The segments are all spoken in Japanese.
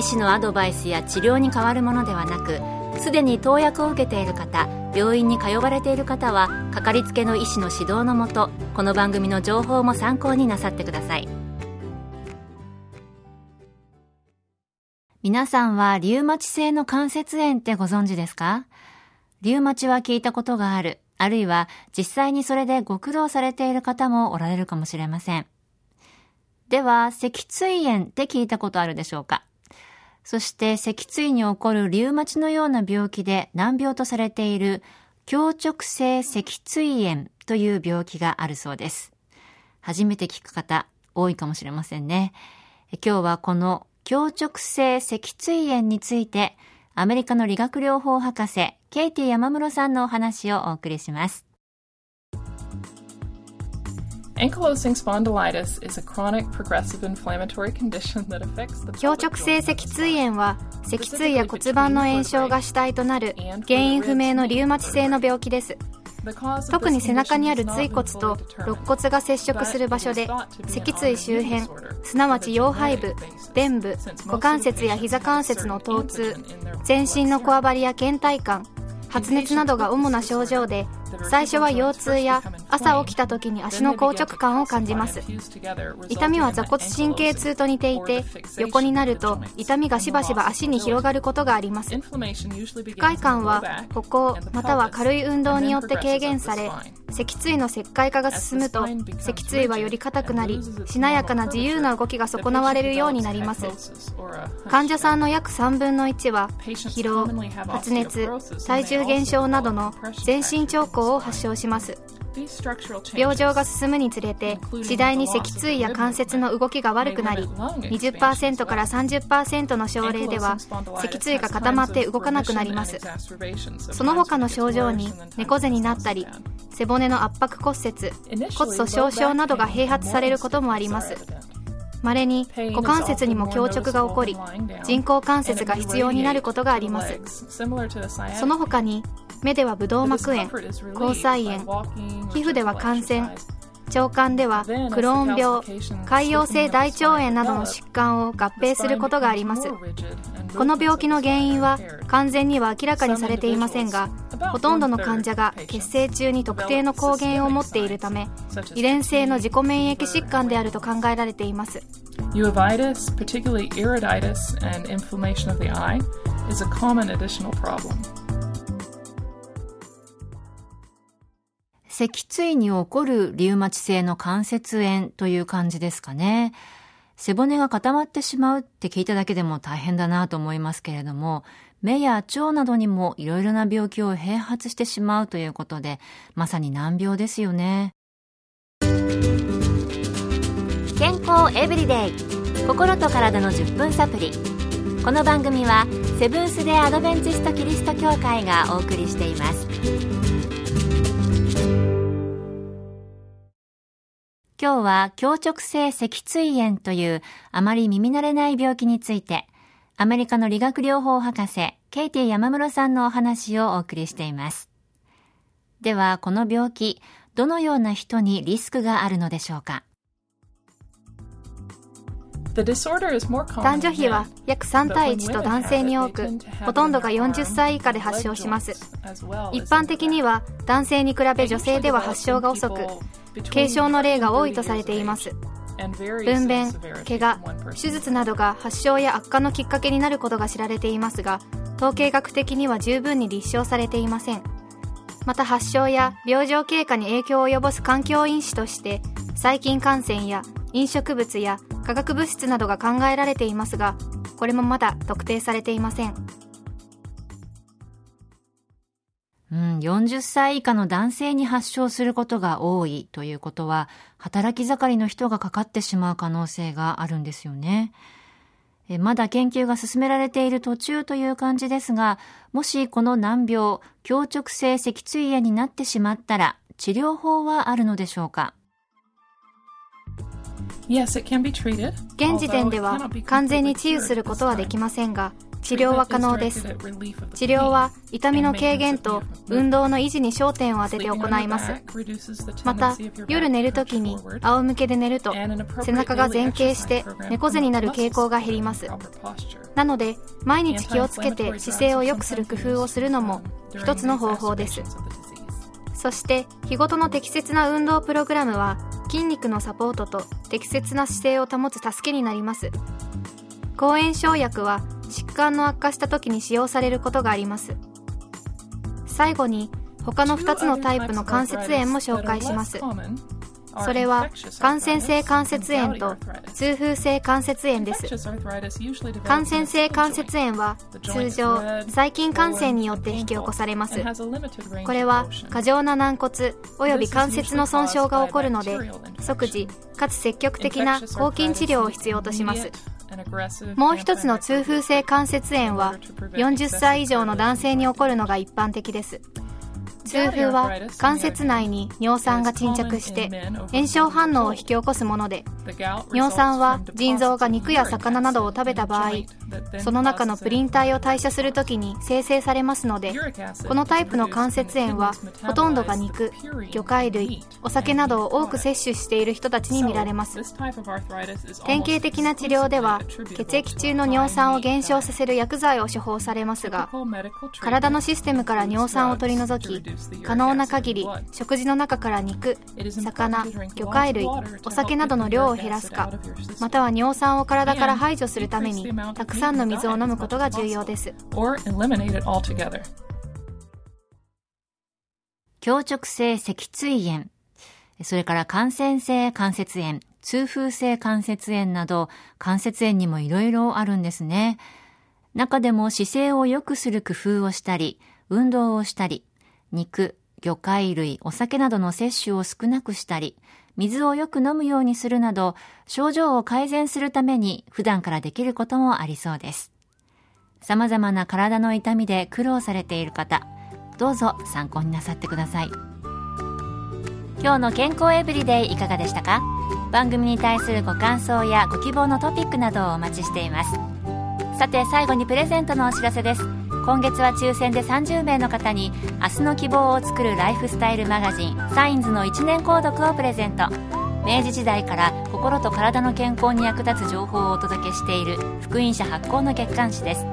医師のアドバイスや治療に変わるものではなくすでに投薬を受けている方病院に通われている方はかかりつけの医師の指導のもとこの番組の情報も参考になさってください。皆さんはリウマチ性の関節炎ってご存知ですか？リウマチは聞いたことがある、あるいは実際にそれでご苦労されている方もおられるかもしれません。では、脊椎炎って聞いたことあるでしょうか？そして脊椎に起こるリウマチのような病気で難病とされている強直性脊椎炎という病気があるそうです。初めて聞く方多いかもしれませんね。今日はこの強直性脊椎炎についてアメリカの理学療法博士ケイティ山室さんのお話をお送りします。Ankylosing spondylitis is a chronic progressive inflammatory condition that affects the 強直性脊椎炎は脊椎や骨盤の炎症が主体となる原因不明のリウマチ性の病気です。特に背中にある椎骨と肋骨が接触する場所で脊椎周辺すなわち腰背部臀部股関節や膝関節の疼痛全身のこわばりや倦怠感発熱などが主な症状で最初は腰痛や朝起きた時に足の硬直感を感じます。痛みは座骨神経痛と似ていて横になると痛みがしばしば足に広がることがあります。不快感は歩行または軽い運動によって軽減され脊椎の石灰化が進むと脊椎はより硬くなりしなやかな自由な動きが損なわれるようになります。患者さんの約3分の1は疲労発熱体重減少などの全身兆候を発症します。病状が進むにつれて次第に脊椎や関節の動きが悪くなり20%から30%の症例では脊椎が固まって動かなくなります。その他の症状に猫背になったり背骨の圧迫骨折骨粗しょう症などが併発されることもあります。稀に股関節にも強直が起こり人工関節が必要になることがあります。その他に目ではブドウ膜炎虹彩炎皮膚では感染腸管ではクローン病潰瘍性大腸炎などの疾患を合併することがありますこの病気の原因は完全には明らかにされていませんがほとんどの患者が血清中に特定の抗原を持っているため遺伝性の自己免疫疾患であると考えられています Uveitis, particularly iriditis and inflammation of the eye, is a common additional problem. 脊椎に起こるリウマチ性の関節炎という感じですかね。背骨が固まってしまうって聞いただけでも大変だなと思いますけれども、目や腸などにもいろいろな病気を併発してしまうということで、まさに難病ですよね。健康エブリデイ心と体の10分サプリこの番組はセブンス・デ・アドベンチスト・キリスト教会がお送りしています今日は強直性脊椎炎というあまり耳慣れない病気について、アメリカの理学療法博士、ケイティ山室さんのお話をお送りしています。では、この病気、どのような人にリスクがあるのでしょうか？男女比は約3対1と男性に多く、ほとんどが40歳以下で発症します。一般的には男性に比べ女性では発症が遅く、軽症の例が多いとされています分娩怪我手術などが発症や悪化のきっかけになることが知られていますが統計学的には十分に立証されていませんまた発症や病状経過に影響を及ぼす環境因子として細菌感染や飲食物や化学物質などが考えられていますがこれもまだ特定されていませんうん、40歳以下の男性に発症することが多いということは、働き盛りの人がかかってしまう可能性があるんですよね。えまだ研究が進められている途中という感じですが、もしこの難病、強直性脊椎炎になってしまったら、治療法はあるのでしょうか？現時点では完全に治癒することはできませんが、治療は可能です。治療は痛みの軽減と運動の維持に焦点を当てて行います。また夜寝るときに仰向けで寝ると背中が前傾して猫背になる傾向が減ります。なので毎日気をつけて姿勢を良くする工夫をするのも一つの方法です。そして日ごとの適切な運動プログラムは筋肉のサポートと適切な姿勢を保つ助けになります。抗炎症薬は疾患の悪化した時に使用されることがあります。最後に他の2つのタイプの関節炎も紹介します。それは感染性関節炎と痛風性関節炎です。感染性関節炎は通常細菌感染によって引き起こされます。これは過剰な軟骨及び関節の損傷が起こるので即時かつ積極的な抗菌治療を必要とします。もう一つの痛風性関節炎は40歳以上の男性に起こるのが一般的です痛風は関節内に尿酸が沈着して炎症反応を引き起こすもので尿酸は腎臓が肉や魚などを食べた場合その中のプリン体を代謝するときに生成されますのでこのタイプの関節炎はほとんどが肉魚介類お酒などを多く摂取している人たちに見られます。典型的な治療では血液中の尿酸を減少させる薬剤を処方されますが体のシステムから尿酸を取り除き可能な限り食事の中から肉魚魚介類お酒などの量を減らすかまたは尿酸を体から排除するためにたくさんの水を飲むことが重要です。強直性脊椎炎。それから感染性関節炎痛風性関節炎など関節炎にもいろいろあるんですね。中でも姿勢を良くする工夫をしたり運動をしたり肉、魚介類、お酒などの摂取を少なくしたり、水をよく飲むようにするなど、症状を改善するために普段からできることもありそうです。様々な体の痛みで苦労されている方、どうぞ参考になさってください。今日の健康エブリデイいかがでしたか？番組に対するご感想やご希望のトピックなどをお待ちしています。さて最後にプレゼントのお知らせです。今月は抽選で30名の方に明日の希望を作るライフスタイルマガジンサインズの1年購読をプレゼント。明治時代から心と体の健康に役立つ情報をお届けしている福音社発行の月刊誌です。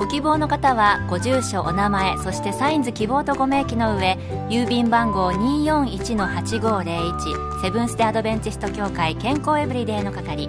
ご希望の方はご住所お名前そしてサインズ希望とご名義の上郵便番号241-8501セブンス・デ・アドベンチスト協会健康エブリデイの係。